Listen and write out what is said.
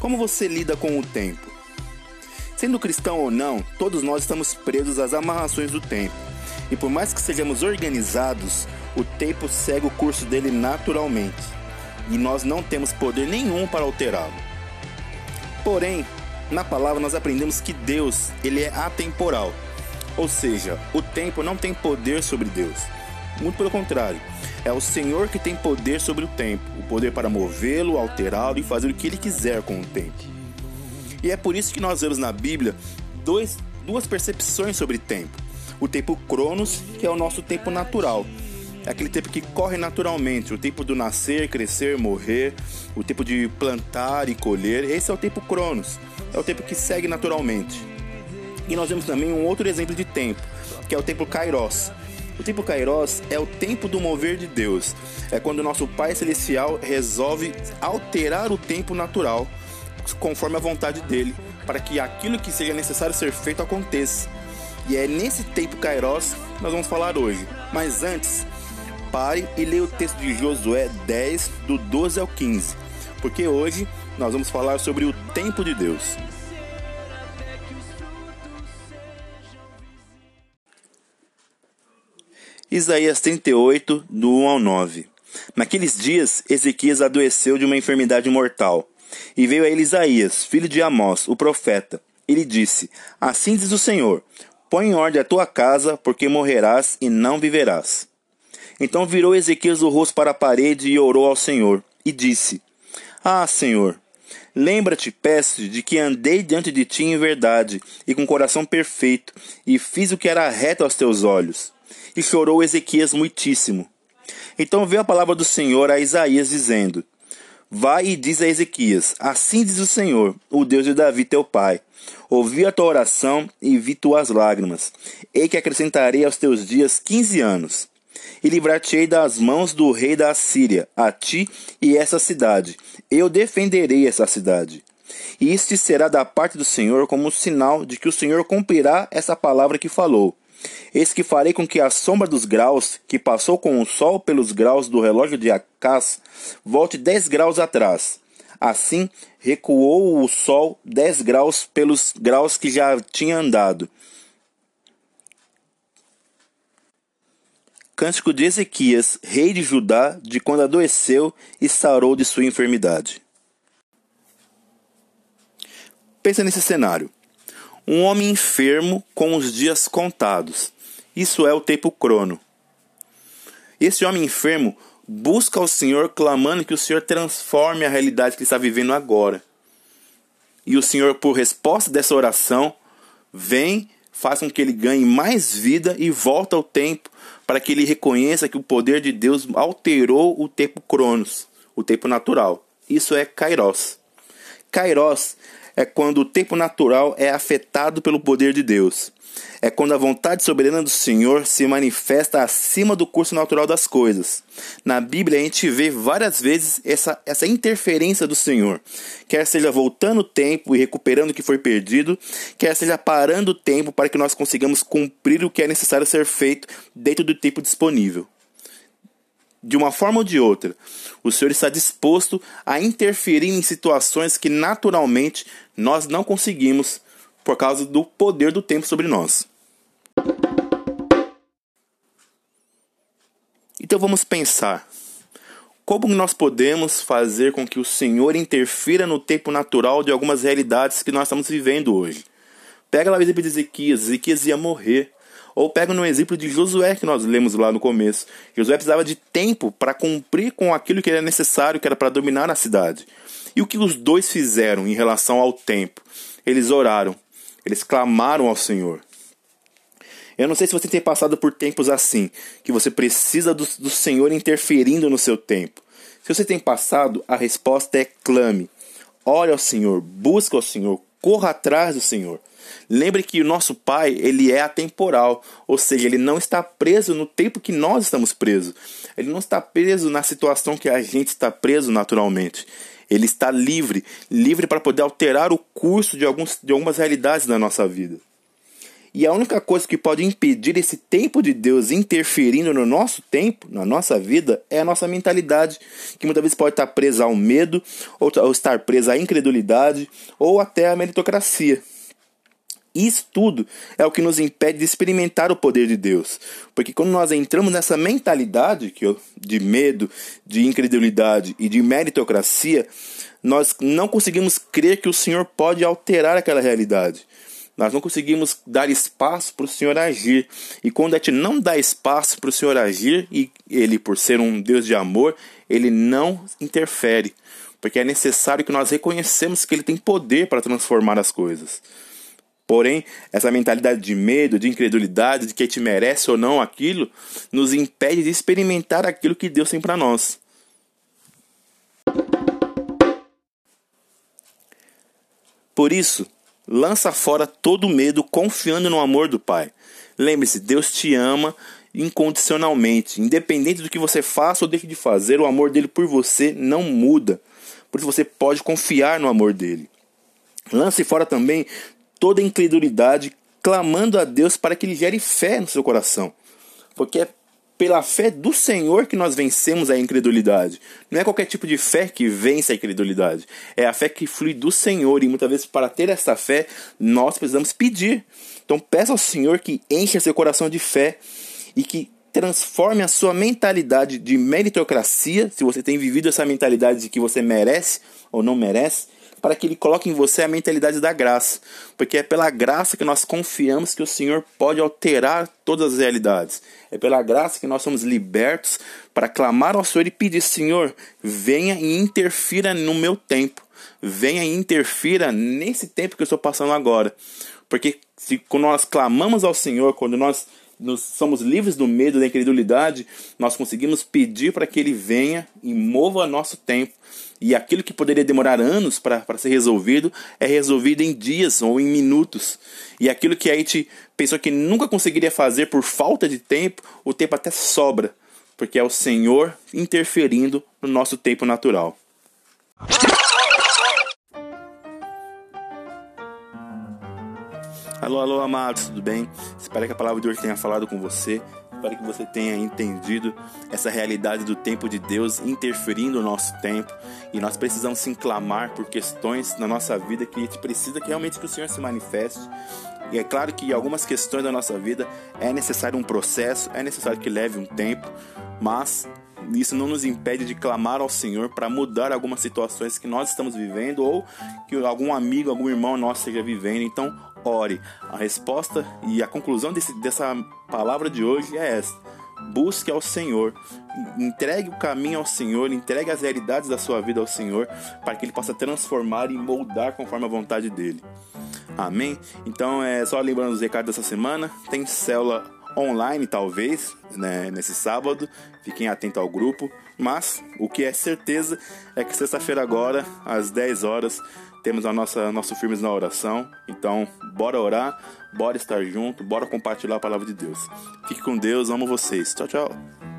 Como você lida com o tempo? Sendo cristão ou não, todos nós estamos presos às amarrações do tempo. E por mais que sejamos organizados, o tempo segue o curso dele naturalmente. E nós não temos poder nenhum para alterá-lo. Porém, na palavra nós aprendemos que Deus, ele é atemporal. Ou seja, o tempo não tem poder sobre Deus. Muito pelo contrário, é o Senhor que tem poder sobre o tempo, poder para movê-lo, alterá-lo e fazer o que ele quiser com o tempo. E é por isso que nós vemos na Bíblia dois, duas percepções sobre tempo. O tempo Cronos, que é o nosso tempo natural, é aquele tempo que corre naturalmente, o tempo do nascer, crescer, morrer, o tempo de plantar e colher. Esse é o tempo Cronos, é o tempo que segue naturalmente. E nós vemos também um outro exemplo de tempo, que é o tempo Kairos, o tempo Kairos é o tempo do mover de Deus. É quando o nosso Pai Celestial resolve alterar o tempo natural conforme a vontade dele, para que aquilo que seja necessário ser feito aconteça. E é nesse tempo Kairos que nós vamos falar hoje. Mas antes, pare e leia o texto de Josué 10, do 12 ao 15, porque hoje nós vamos falar sobre o tempo de Deus. Isaías 38, do 1 ao 9. Naqueles dias, Ezequias adoeceu de uma enfermidade mortal. E veio a ele Isaías, filho de Amós, o profeta. Ele disse: Assim diz o Senhor: Põe em ordem a tua casa, porque morrerás e não viverás. Então virou Ezequias o rosto para a parede e orou ao Senhor, e disse: Ah, Senhor, lembra-te, peço, de que andei diante de ti em verdade e com coração perfeito, e fiz o que era reto aos teus olhos e chorou Ezequias muitíssimo. Então veio a palavra do Senhor a Isaías, dizendo: Vai e diz a Ezequias: Assim diz o Senhor, o Deus de Davi teu pai: Ouvi a tua oração e vi tuas lágrimas. Ei que acrescentarei aos teus dias quinze anos. E livrar-te-ei das mãos do rei da Assíria, a ti e essa cidade. Eu defenderei essa cidade. E isto será da parte do Senhor como um sinal de que o Senhor cumprirá essa palavra que falou. Eis que farei com que a sombra dos graus, que passou com o sol pelos graus do relógio de Acás, volte dez graus atrás. Assim, recuou o sol dez graus pelos graus que já tinha andado. Cântico de Ezequias, rei de Judá, de quando adoeceu e sarou de sua enfermidade. Pensa nesse cenário um homem enfermo com os dias contados. Isso é o tempo crono. Esse homem enfermo busca ao Senhor clamando que o Senhor transforme a realidade que ele está vivendo agora. E o Senhor, por resposta dessa oração, vem, faz com que ele ganhe mais vida e volta ao tempo para que ele reconheça que o poder de Deus alterou o tempo cronos, o tempo natural. Isso é Kairos. Kairos é quando o tempo natural é afetado pelo poder de Deus. É quando a vontade soberana do Senhor se manifesta acima do curso natural das coisas. Na Bíblia a gente vê várias vezes essa, essa interferência do Senhor, quer seja voltando o tempo e recuperando o que foi perdido, quer seja parando o tempo para que nós consigamos cumprir o que é necessário ser feito dentro do tempo disponível de uma forma ou de outra, o Senhor está disposto a interferir em situações que naturalmente nós não conseguimos por causa do poder do tempo sobre nós. Então vamos pensar. Como nós podemos fazer com que o Senhor interfira no tempo natural de algumas realidades que nós estamos vivendo hoje? Pega lá o exemplo de Ezequias. Ezequias ia morrer. Ou pega no exemplo de Josué que nós lemos lá no começo. Josué precisava de tempo para cumprir com aquilo que era necessário, que era para dominar a cidade. E o que os dois fizeram em relação ao tempo? Eles oraram, eles clamaram ao Senhor. Eu não sei se você tem passado por tempos assim, que você precisa do, do Senhor interferindo no seu tempo. Se você tem passado, a resposta é clame. Ore ao Senhor, busque ao Senhor, corra atrás do Senhor. Lembre que o nosso Pai, ele é atemporal, ou seja, ele não está preso no tempo que nós estamos presos. Ele não está preso na situação que a gente está preso naturalmente. Ele está livre, livre para poder alterar o curso de, alguns, de algumas realidades da nossa vida. E a única coisa que pode impedir esse tempo de Deus interferindo no nosso tempo, na nossa vida, é a nossa mentalidade, que muitas vezes pode estar presa ao medo, ou estar presa à incredulidade, ou até à meritocracia. Isso tudo é o que nos impede de experimentar o poder de Deus. Porque quando nós entramos nessa mentalidade de medo, de incredulidade e de meritocracia, nós não conseguimos crer que o Senhor pode alterar aquela realidade. Nós não conseguimos dar espaço para o Senhor agir. E quando a gente não dá espaço para o Senhor agir, e Ele, por ser um Deus de amor, Ele não interfere. Porque é necessário que nós reconhecemos que Ele tem poder para transformar as coisas. Porém, essa mentalidade de medo, de incredulidade, de que a gente merece ou não aquilo, nos impede de experimentar aquilo que Deus tem para nós. Por isso, lança fora todo medo confiando no amor do Pai. Lembre-se, Deus te ama incondicionalmente. Independente do que você faça ou deixe de fazer, o amor dele por você não muda. Por isso você pode confiar no amor dele. Lance fora também toda incredulidade, clamando a Deus para que ele gere fé no seu coração. Porque é pela fé do Senhor que nós vencemos a incredulidade. Não é qualquer tipo de fé que vence a incredulidade. É a fé que flui do Senhor. E muitas vezes, para ter essa fé, nós precisamos pedir. Então, peça ao Senhor que encha seu coração de fé e que transforme a sua mentalidade de meritocracia, se você tem vivido essa mentalidade de que você merece ou não merece, para que Ele coloque em você a mentalidade da graça, porque é pela graça que nós confiamos que o Senhor pode alterar todas as realidades. É pela graça que nós somos libertos para clamar ao Senhor e pedir: Senhor, venha e interfira no meu tempo, venha e interfira nesse tempo que eu estou passando agora. Porque se, quando nós clamamos ao Senhor, quando nós nos, somos livres do medo, da incredulidade, nós conseguimos pedir para que Ele venha e mova nosso tempo. E aquilo que poderia demorar anos para ser resolvido é resolvido em dias ou em minutos. E aquilo que a gente pensou que nunca conseguiria fazer por falta de tempo, o tempo até sobra, porque é o Senhor interferindo no nosso tempo natural. Alô, alô, amados, tudo bem? Espero que a palavra de hoje tenha falado com você. Espero que você tenha entendido essa realidade do tempo de Deus interferindo no nosso tempo. E nós precisamos se clamar por questões na nossa vida que a gente precisa que realmente que o Senhor se manifeste. E é claro que algumas questões da nossa vida é necessário um processo, é necessário que leve um tempo, mas isso não nos impede de clamar ao Senhor para mudar algumas situações que nós estamos vivendo ou que algum amigo, algum irmão nosso esteja vivendo. Então, ore. A resposta e a conclusão desse, dessa palavra de hoje é essa. Busque ao Senhor, entregue o caminho ao Senhor, entregue as realidades da sua vida ao Senhor, para que Ele possa transformar e moldar conforme a vontade dele. Amém? Então, é só lembrando os recados dessa semana: tem célula online, talvez, né, nesse sábado. Fiquem atentos ao grupo. Mas o que é certeza é que sexta-feira, agora, às 10 horas, temos a nossa nosso firmes na oração. Então, bora orar, bora estar junto, bora compartilhar a palavra de Deus. Fique com Deus, amo vocês. Tchau, tchau.